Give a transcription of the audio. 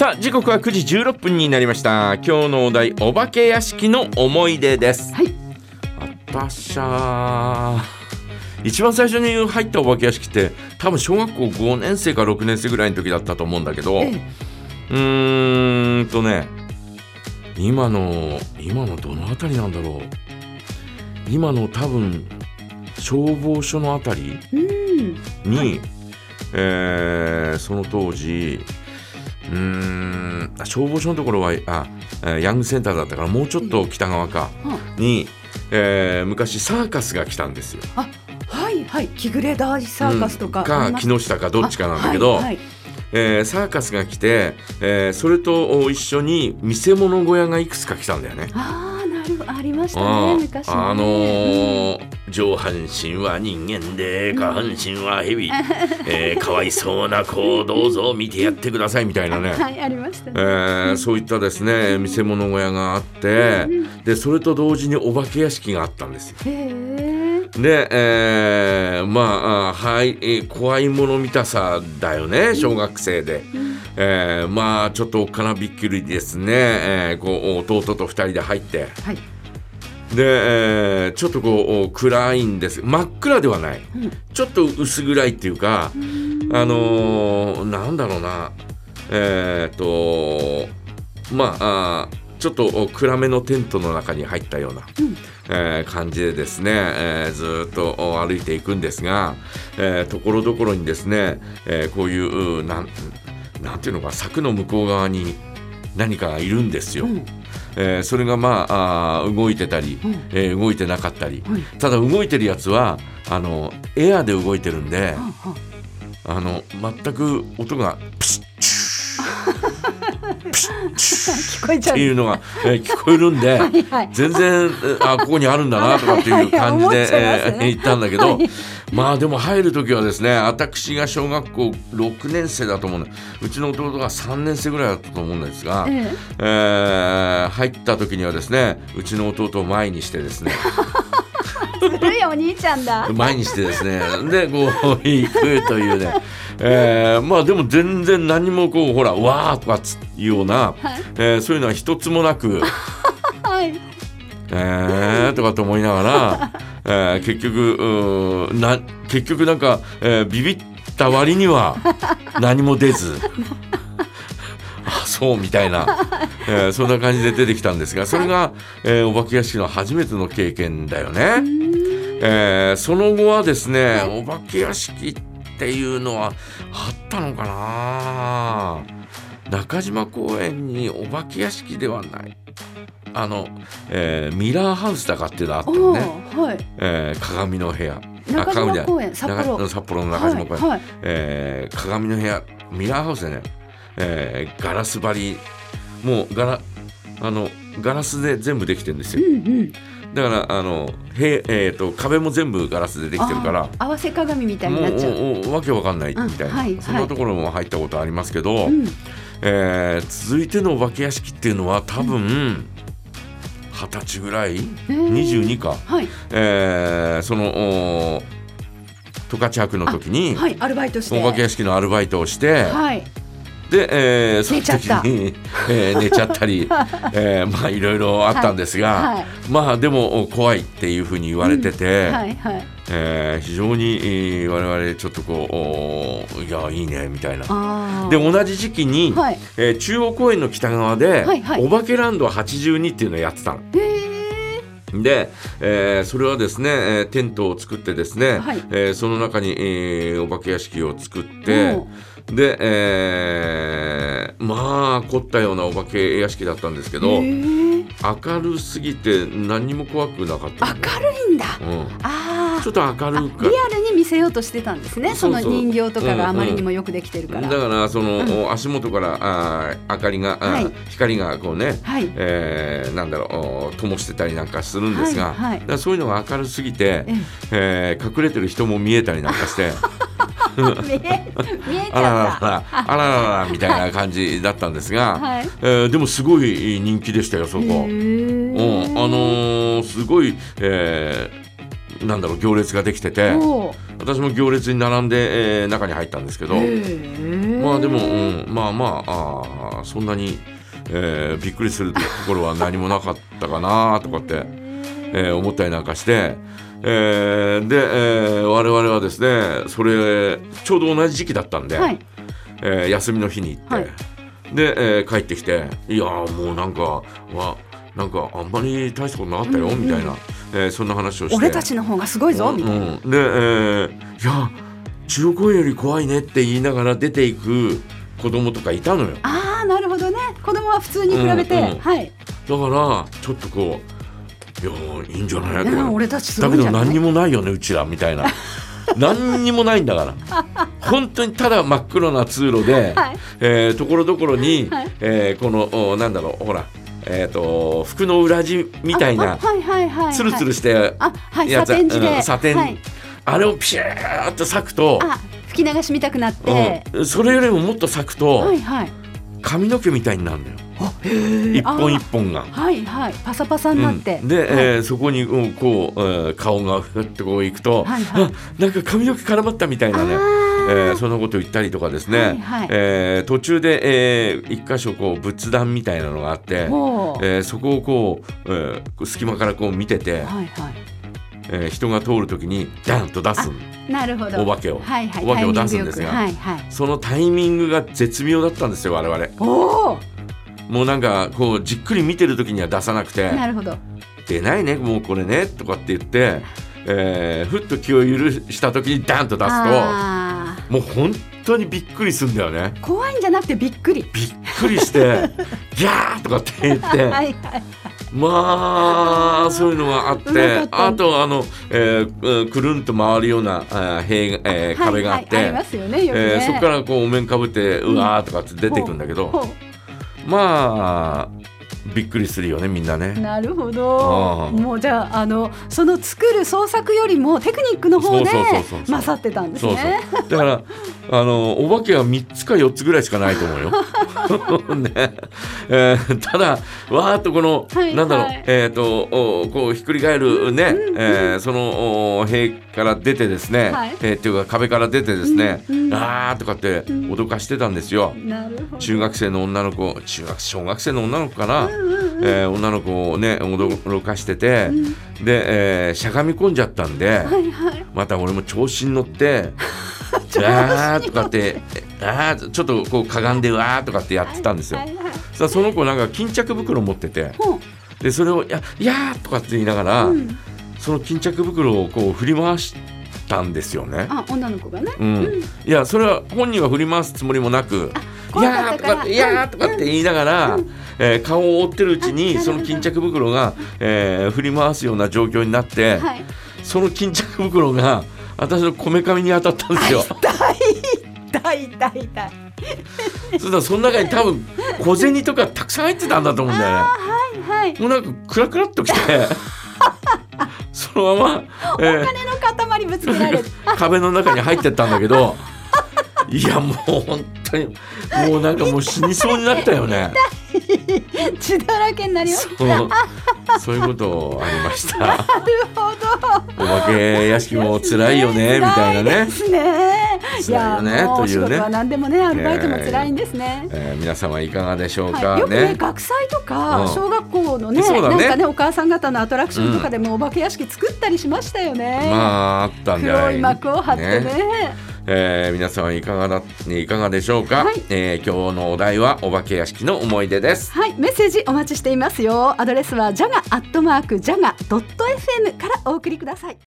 さあ時刻は9時16分になりました。今日のお題お化け屋敷の思い出です。はい。あったっしゃー。一番最初に入ったお化け屋敷って多分小学校5年生か6年生ぐらいの時だったと思うんだけど、えうーんとね今の今のどの辺りなんだろう。今の多分消防署の辺りえうん。に、えーその当時うーん。あ消防署のところはあえーヤングセンターだったからもうちょっと北側か。に、えー昔サーカスが来たんですよ。あはいはい。キグレダーサーカスとか、うん。か木下かどっちかなんだけど、あはいはい。えーサーカスが来て、えーそれと一緒に見せ物小屋がいくつか来たんだよね。ああなるありましたあね昔ね。あのー上半身は人間で下半身は蛇、えーかわいそうな子をどうぞ見てやってくださいみたいなね、はいありましたえね、ーそういったですね見せ物小屋があってでそれと同時にお化け屋敷があったんですよ。で、えーまああはい、えー怖いもの見たさだよね小学生で、えーまあちょっとおっかなびっくりですね、えーこう弟と二人で入って。はいで、えーちょっとこう暗いんです。真っ暗ではない、うんちょっと薄暗いっていうか、あのーなんだろうな。えーっとまあちょっと暗めのテントの中に入ったような、うん。えー感じでですね、えーずーっと歩いていくんですが、えーところどころにですね、えーこういううなんなんていうのか柵の向こう側に何かがいるんですよ。うんえーそれがまああー動いてたり、うん。えー動いてなかったり、はい。ただ動いてるやつはあのエアで動いてるんではあはあの全く音がプシッチュあ聞こえちゃうっていうのが、えー聞こえるんで。はいはい。全然えあここにあるんだなとかっていう感じで、はえー行ったんだけど、はいまあでも入る時はですね私が小学校6年生だと思うんだうちの弟が3年生ぐらいだったと思うんですが、ええ。ー入った時にはですねうちの弟を前にしてですね。えずるいお兄ちゃんだ。前にしてですね。でこう行くというね、えーまあでも全然何もこうほらわーとかついうような、えーそういうのは一つもなく。はい。えー、とかと思いながら、えー結局な結局なんか、えービビった割には 何も出ず。あそうみたいな、えーそんな感じで出てきたんですがそれが、えーお化け屋敷の初めての経験だよね。えーその後はですね、お化け屋敷っていうのはあったのかな？中島公園にお化け屋敷ではないあの、えーミラーハウスだかっていうのがあったおのおね、はい。えー鏡の部屋。あ中島公園札幌。中札幌の中島公園、はい。はいえー鏡の部屋ミラーハウスでね、えーガラス張り。もうガラあのガラスで全部できてるんですよ。うんうん。だからあのへ、えー、と壁も全部ガラスでできてるから。合わせ鏡みたいもになっちゃう。わけわかんないみたいな、うんはい。そんなところも入ったことありますけど、うん。えー続いてのお化け屋敷っていうのは多分二十歳ぐらい、えー。22か、はい。えーそのお十勝博の時に、はいアルバイトして。お化け屋敷のアルバイトをして、はいで、えーその寝ちゃった。時に、えー寝ちゃったり、えーまあいろいろあったんですが、はい。まあでもお怖いっていうふうに言われてて、はいはい。えー非常に、えー我々ちょっとこうおいやいいねみたいな。で同じ時期に、はい。えー中央公園の北側で、はいはい。お化けランド82っていうのをやってたの。へで、えーそれはですね、えーテントを作ってですね、はい。えーその中に、えーお化け屋敷を作っておで、えーまあ凝ったようなお化け屋敷だったんですけー。ど明るすぎて何にも怖くなかった明るいんだ。うん、あー。ちょっと明あるく。リアルに見せようとしてたんですね。その人形とかうんうん。があまりにもよくできてるから、だからその、うん。足元からあー明かりが、はい。光がこうね、はい。えーなんだろうお灯してたりなんかするんですが、はいはい。そういうのが明るすぎてえ、えー隠れてる人も見えたりなんかして 見え見えちあららゃった。ららあらららみたいな感じだったんですが、はい。えーでもすごい人気でしたよそこ。うん、あのーすごい、えーなんだろう行列ができてて私も行列に並んで、えー中に入ったんですけどまあでも、うん、まあまあああそんなに、えーびっくりするところは何もなかったかなとかって、えー思ったりなんかして、えーで、えー我々はですねそれちょうど同じ時期だったんで、はい。えー休みの日に行って、はい。で、えー帰ってきていやーもうなんかわなんかあんまり大したことなかったよ、うんうんみたいな、えーそんな話をして。俺たちの方がすごいぞみたいな、うん、で、えーいや中央公園より怖いねって言いながら出ていく子供とかいたのよ。だかああなるほどね。子供は普通に比べて、うんうん。はい。らちょっとこういやーいいんじゃない？俺たちだけど何にもないよねうちらみたいな。何にもないんだから。本当にただ真っ黒な通路で、はい。えーところどころに、はい。えーこのおなんだろうほらえー、と服の裏地みたいなああはいはいはいはい。ツルツルしてあはいやつサテン地で、うんサテン。はい、あれをピューッと咲くと、あ吹き流し見たくなって、うん、それよりももっと咲くと、はいはい髪の毛みたいになるんだよ一本一本が。はいはい。パサパサになって、うん。で、はい。えーそこに、うんこう、えー顔がふってこういくと、はいはい。あなんか髪の毛絡まったみたいなね、あえーーそんなこと言ったりとかですね、はいはい。えー途中で、えー一箇所こう仏壇みたいなのがあって、えーそこをこう、えー隙間からこう見てて、はいはいえー人が通る時にダンと出すなるほど。お化けを、はいはいお化けを出すんですがはいはい。そのタイミングが絶妙だったんですよ我々。おおもうなんかこうじっくり見てる時には出さなくて。なるほど「出ないねもうこれね」とかって言って、えーふっと気を許した時にダンと出すあともう本当にびっくりするんだよね。ー怖いんじゃなくてびっくり。びっくりして「ギャー!」とかって言って はいはいまあそういうのがあってあとあの、えーうんくるんと回るようなあー塀えー壁があって、はえーそこからこうお面かぶってうわーとかって出てくんだけど、ほうまあびっくりするよねみんなね。なるほど。もうじゃああのその作る創作よりもテクニックの方で勝ってたんですそうねそう。だからあのお化けは3つか4つぐらいしかないと思うよ。ね。えーただわーっとこの、はいなんだろう、はい。えっ、とおこうひっくり返るね、えーそのお塀から出てですね、はい。えーっていうか壁から出てですね、うんうん。あーとかって脅かしてたんですよ。なるほど。中学生の女の子中学小学生の女の子かな、うんうんうん。えー女の子をね驚かしてて、うん。で、えーしゃがみ込んじゃったんで。はいはい。また俺も調子に乗って「あー」とかって「あー」ちょっとこうかがんで「わー」とかってやってたんですよ。はいはいはいさあその子なんか巾着袋持ってて。でそれを「やいやー」とかって言いながら、うん。その巾着袋をこう振り回したんですよね。あ女の子がね、うん、いやそれは本人は振り回すつもりもなく「い怖かやー」とかって「いやー」とかって言いながら、えー顔を覆ってるうちにその巾着袋が、えー振り回すような状況になって、はい。その巾着袋が私のこめかみに当たったんですよ。痛い痛い痛い。そしたらその中に多分小銭とかたくさん入ってたんだと思うんだよね。はいはい。もうなんかクラクラっときて。そのまま、えー金の塊ぶつけられる 壁の中に入ってったんだけど。いやもう本当にもうなんかもう死にそうになったよね。血だらけになりますそう。そういうことありました。なるほど。お化け屋敷も辛いよねみたいなね。辛いで。すね辛いよねというね。お仕事は何でもねアルバイトも辛いんですね、えー皆様いかがでしょうはい、かよくねね。学祭とかうん。小学校のね,、そうだね。なんかねお母さん方のアトラクションとかでもお化け屋敷作ったりしましたよね。まああったんじゃない？黒い幕を張ってね。えー皆様いかがだいかがでしょうか、はい。えー今日のお題はお化け屋敷の思い出です。はい、メッセージお待ちしていますよ。アドレスはジャガアットマークジャガドット FM からお送りください。